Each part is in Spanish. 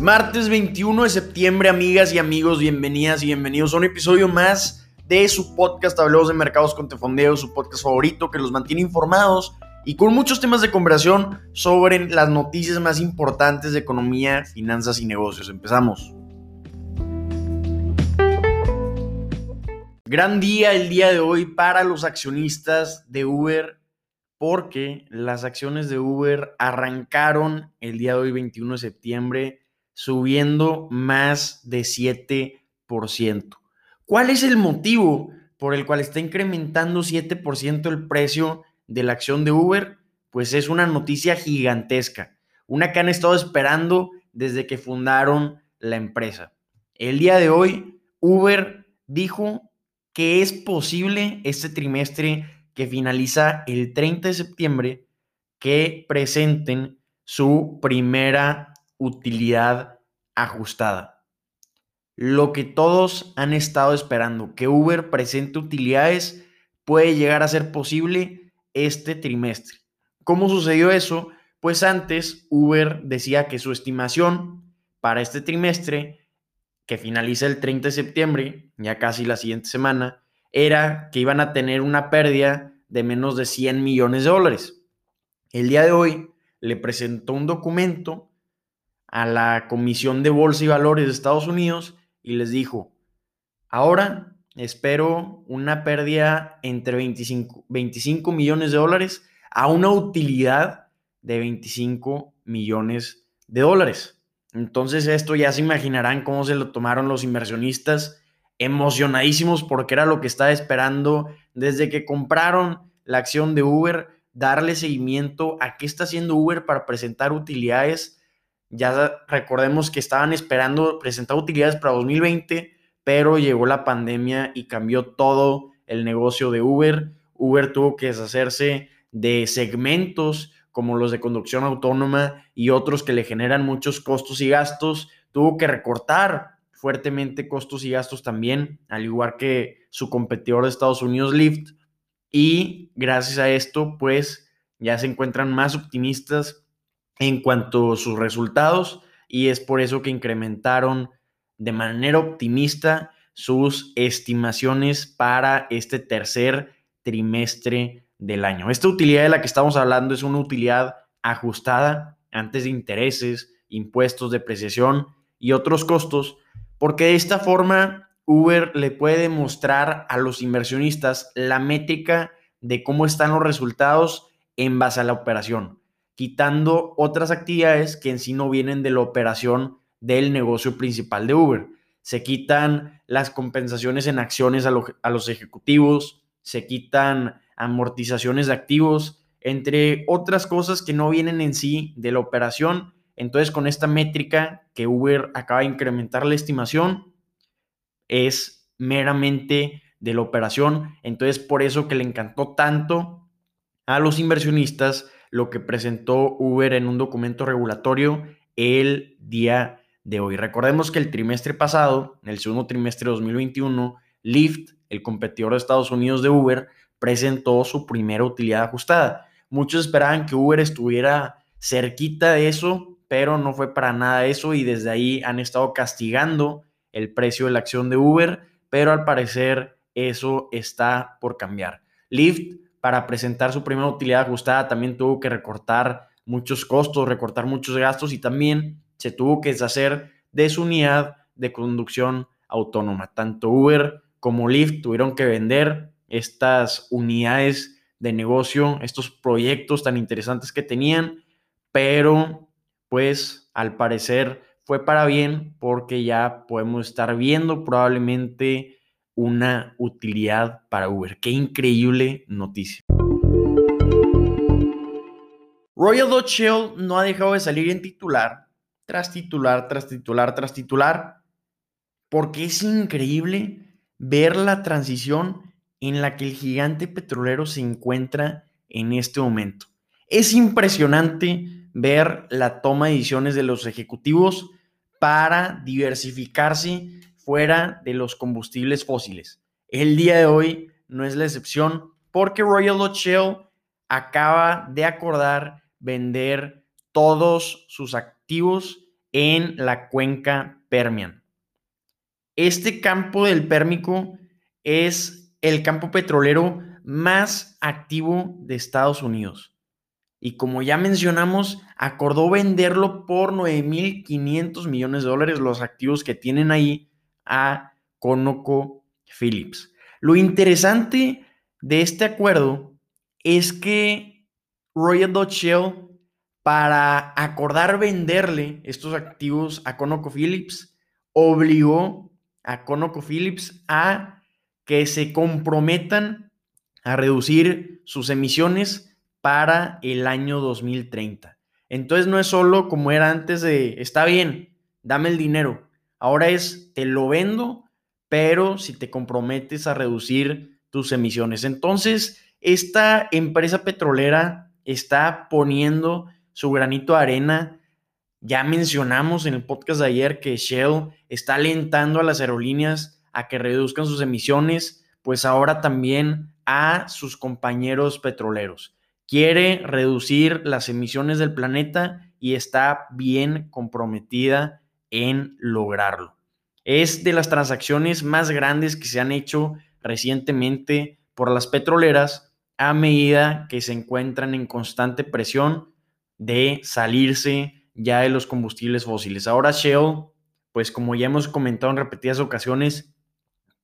Martes 21 de septiembre, amigas y amigos, bienvenidas y bienvenidos a un episodio más de su podcast Hablemos de Mercados con Tefondeo, su podcast favorito que los mantiene informados y con muchos temas de conversación sobre las noticias más importantes de economía, finanzas y negocios. Empezamos. Gran día el día de hoy para los accionistas de Uber porque las acciones de Uber arrancaron el día de hoy 21 de septiembre subiendo más de 7%. ¿Cuál es el motivo por el cual está incrementando 7% el precio de la acción de Uber? Pues es una noticia gigantesca, una que han estado esperando desde que fundaron la empresa. El día de hoy, Uber dijo que es posible este trimestre que finaliza el 30 de septiembre que presenten su primera utilidad ajustada. Lo que todos han estado esperando, que Uber presente utilidades, puede llegar a ser posible este trimestre. ¿Cómo sucedió eso? Pues antes Uber decía que su estimación para este trimestre, que finaliza el 30 de septiembre, ya casi la siguiente semana, era que iban a tener una pérdida de menos de 100 millones de dólares. El día de hoy le presentó un documento a la Comisión de Bolsa y Valores de Estados Unidos y les dijo, ahora espero una pérdida entre 25, 25 millones de dólares a una utilidad de 25 millones de dólares. Entonces esto ya se imaginarán cómo se lo tomaron los inversionistas emocionadísimos porque era lo que estaba esperando desde que compraron la acción de Uber, darle seguimiento a qué está haciendo Uber para presentar utilidades ya recordemos que estaban esperando presentar utilidades para 2020, pero llegó la pandemia y cambió todo el negocio de Uber. Uber tuvo que deshacerse de segmentos como los de conducción autónoma y otros que le generan muchos costos y gastos. Tuvo que recortar fuertemente costos y gastos también, al igual que su competidor de Estados Unidos, Lyft. Y gracias a esto, pues ya se encuentran más optimistas en cuanto a sus resultados y es por eso que incrementaron de manera optimista sus estimaciones para este tercer trimestre del año. Esta utilidad de la que estamos hablando es una utilidad ajustada antes de intereses, impuestos, depreciación y otros costos, porque de esta forma Uber le puede demostrar a los inversionistas la métrica de cómo están los resultados en base a la operación quitando otras actividades que en sí no vienen de la operación del negocio principal de Uber. Se quitan las compensaciones en acciones a, los ejecutivos, se quitan amortizaciones de activos, entre otras cosas que no vienen en sí de la operación. Entonces, con esta métrica que Uber acaba de incrementar la estimación, es meramente de la operación. Entonces, por eso que le encantó tanto a los inversionistas lo que presentó Uber en un documento regulatorio el día de hoy. Recordemos que el trimestre pasado, en el segundo trimestre de 2021, Lyft, el competidor de Estados Unidos de Uber, presentó su primera utilidad ajustada. Muchos esperaban que Uber estuviera cerquita de eso, pero no fue para nada eso y desde ahí han estado castigando el precio de la acción de Uber, pero al parecer eso está por cambiar. Lyft para presentar su primera utilidad ajustada también tuvo que recortar muchos costos, recortar muchos gastos y también se tuvo que deshacer de su unidad de conducción autónoma. Tanto Uber como Lyft tuvieron que vender estas unidades de negocio, estos proyectos tan interesantes que tenían, pero pues al parecer fue para bien porque ya podemos estar viendo probablemente una utilidad para Uber. Qué increíble noticia. Royal Dutch Shell no ha dejado de salir en titular, tras titular, tras titular, tras titular, porque es increíble ver la transición en la que el gigante petrolero se encuentra en este momento. Es impresionante ver la toma de decisiones de los ejecutivos para diversificarse fuera de los combustibles fósiles. El día de hoy no es la excepción porque Royal Dutch Shell acaba de acordar vender todos sus activos en la cuenca Permian. Este campo del Pérmico es el campo petrolero más activo de Estados Unidos. Y como ya mencionamos, acordó venderlo por 9.500 millones de dólares los activos que tienen ahí a Conoco Phillips. Lo interesante de este acuerdo es que Royal Dutch Shell, para acordar venderle estos activos a ConocoPhillips, obligó a ConocoPhillips a que se comprometan a reducir sus emisiones para el año 2030. Entonces no es solo como era antes de, está bien, dame el dinero. Ahora es, te lo vendo, pero si te comprometes a reducir tus emisiones. Entonces, esta empresa petrolera está poniendo su granito de arena. Ya mencionamos en el podcast de ayer que Shell está alentando a las aerolíneas a que reduzcan sus emisiones, pues ahora también a sus compañeros petroleros. Quiere reducir las emisiones del planeta y está bien comprometida en lograrlo. Es de las transacciones más grandes que se han hecho recientemente por las petroleras a medida que se encuentran en constante presión de salirse ya de los combustibles fósiles. Ahora Shell, pues como ya hemos comentado en repetidas ocasiones,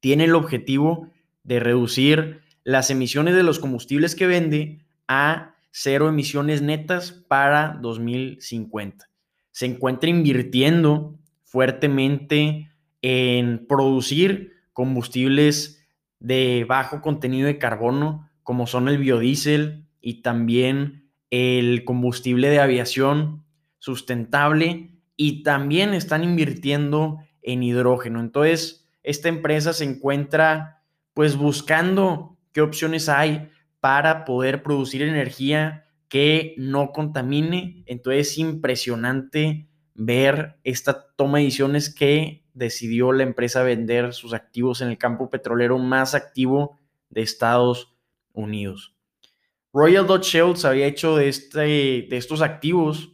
tiene el objetivo de reducir las emisiones de los combustibles que vende a cero emisiones netas para 2050. Se encuentra invirtiendo fuertemente en producir combustibles de bajo contenido de carbono, como son el biodiesel y también el combustible de aviación sustentable, y también están invirtiendo en hidrógeno. Entonces, esta empresa se encuentra pues buscando qué opciones hay para poder producir energía que no contamine. Entonces es impresionante ver esta toma de decisiones que decidió la empresa vender sus activos en el campo petrolero más activo de Estados Unidos. Royal Dutch Shell se había hecho de, este, de estos activos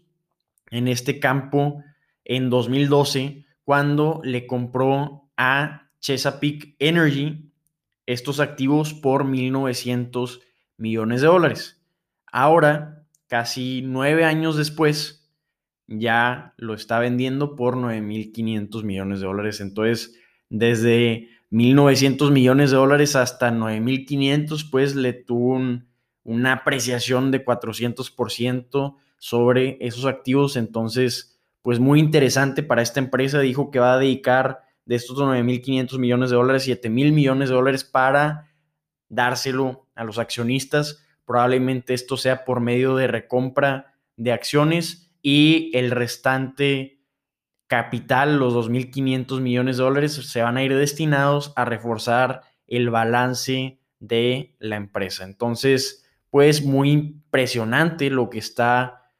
en este campo en 2012 cuando le compró a Chesapeake Energy estos activos por 1.900 millones de dólares. Ahora, casi nueve años después, ya lo está vendiendo por 9.500 millones de dólares. Entonces, desde 1.900 millones de dólares hasta 9.500, pues le tuvo una apreciación de 400% sobre esos activos. Entonces, pues muy interesante para esta empresa. Dijo que va a dedicar de estos 9.500 millones de dólares, 7.000 millones de dólares para dárselo a los accionistas. Probablemente esto sea por medio de recompra de acciones y el restante capital, los 2.500 millones de dólares, se van a ir destinados a reforzar el balance de la empresa. Entonces, pues muy impresionante lo que está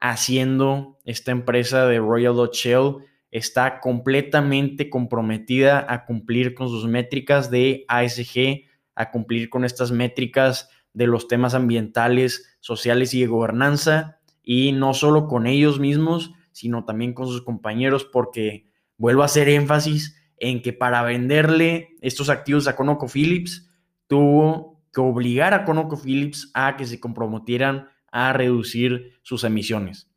haciendo esta empresa de Royal Dutch Shell. Está completamente comprometida a cumplir con sus métricas de ASG, a cumplir con estas métricas de los temas ambientales, sociales y de gobernanza y no solo con ellos mismos, sino también con sus compañeros, porque vuelvo a hacer énfasis en que para venderle estos activos a ConocoPhillips, tuvo que obligar a ConocoPhillips a que se comprometieran a reducir sus emisiones.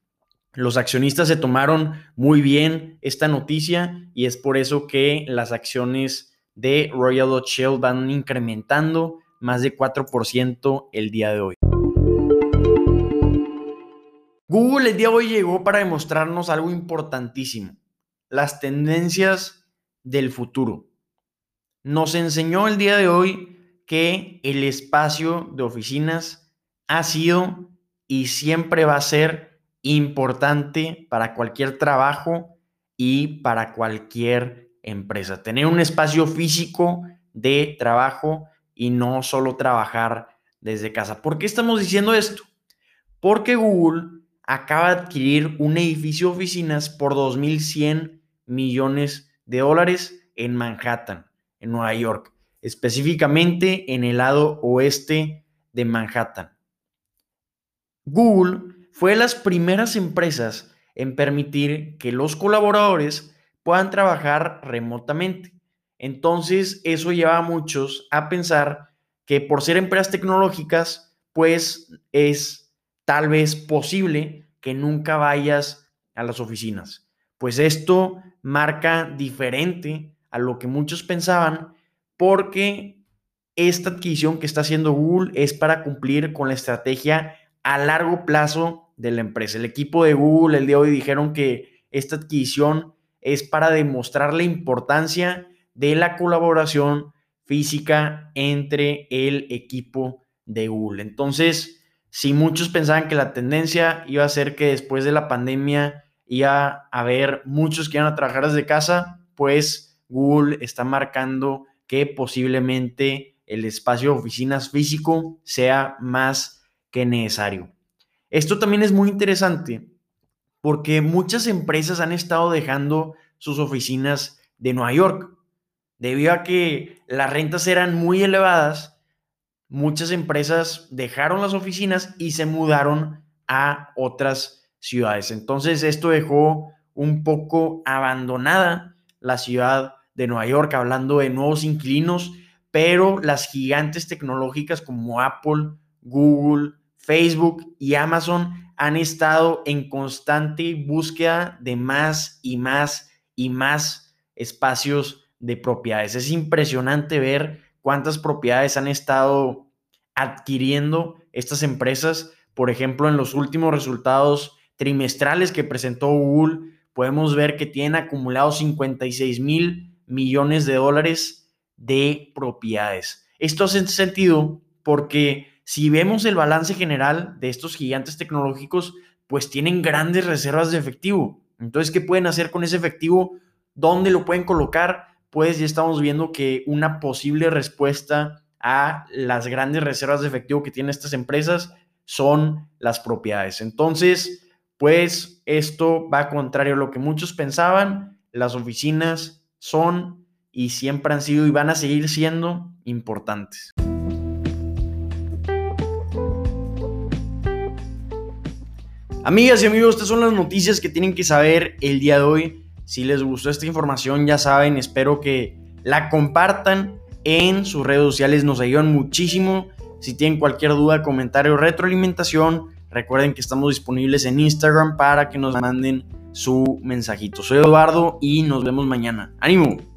Los accionistas se tomaron muy bien esta noticia y es por eso que las acciones de Royal Dutch Shell van incrementando más de 4% el día de hoy. Google el día de hoy llegó para demostrarnos algo importantísimo, las tendencias del futuro. Nos enseñó el día de hoy que el espacio de oficinas ha sido y siempre va a ser importante para cualquier trabajo y para cualquier empresa. Tener un espacio físico de trabajo y no solo trabajar desde casa. ¿Por qué estamos diciendo esto? Porque Google acaba de adquirir un edificio de oficinas por 2.100 millones de dólares en Manhattan, en Nueva York, específicamente en el lado oeste de Manhattan. Google fue de las primeras empresas en permitir que los colaboradores puedan trabajar remotamente. Entonces, eso lleva a muchos a pensar que por ser empresas tecnológicas, pues es tal vez posible que nunca vayas a las oficinas. Pues esto marca diferente a lo que muchos pensaban porque esta adquisición que está haciendo Google es para cumplir con la estrategia a largo plazo de la empresa. El equipo de Google el día de hoy dijeron que esta adquisición es para demostrar la importancia de la colaboración física entre el equipo de Google. Entonces, si muchos pensaban que la tendencia iba a ser que después de la pandemia iba a haber muchos que iban a trabajar desde casa, pues Google está marcando que posiblemente el espacio de oficinas físico sea más que necesario. Esto también es muy interesante porque muchas empresas han estado dejando sus oficinas de Nueva York. Debido a que las rentas eran muy elevadas, muchas empresas dejaron las oficinas y se mudaron a otras ciudades. Entonces esto dejó un poco abandonada la ciudad de Nueva York, hablando de nuevos inquilinos, pero las gigantes tecnológicas como Apple, Google, Facebook y Amazon han estado en constante búsqueda de más y más y más espacios de propiedades. Es impresionante ver cuántas propiedades han estado adquiriendo estas empresas. Por ejemplo, en los últimos resultados trimestrales que presentó Google, podemos ver que tienen acumulados 56 mil millones de dólares de propiedades. Esto hace sentido porque si vemos el balance general de estos gigantes tecnológicos, pues tienen grandes reservas de efectivo. Entonces, ¿qué pueden hacer con ese efectivo? ¿Dónde lo pueden colocar? Pues ya estamos viendo que una posible respuesta a las grandes reservas de efectivo que tienen estas empresas son las propiedades. Entonces, pues esto va contrario a lo que muchos pensaban. Las oficinas son y siempre han sido y van a seguir siendo importantes. Amigas y amigos, estas son las noticias que tienen que saber el día de hoy. Si les gustó esta información, ya saben, espero que la compartan en sus redes sociales, nos ayudan muchísimo. Si tienen cualquier duda, comentario, retroalimentación, recuerden que estamos disponibles en Instagram para que nos manden su mensajito. Soy Eduardo y nos vemos mañana. ¡Ánimo!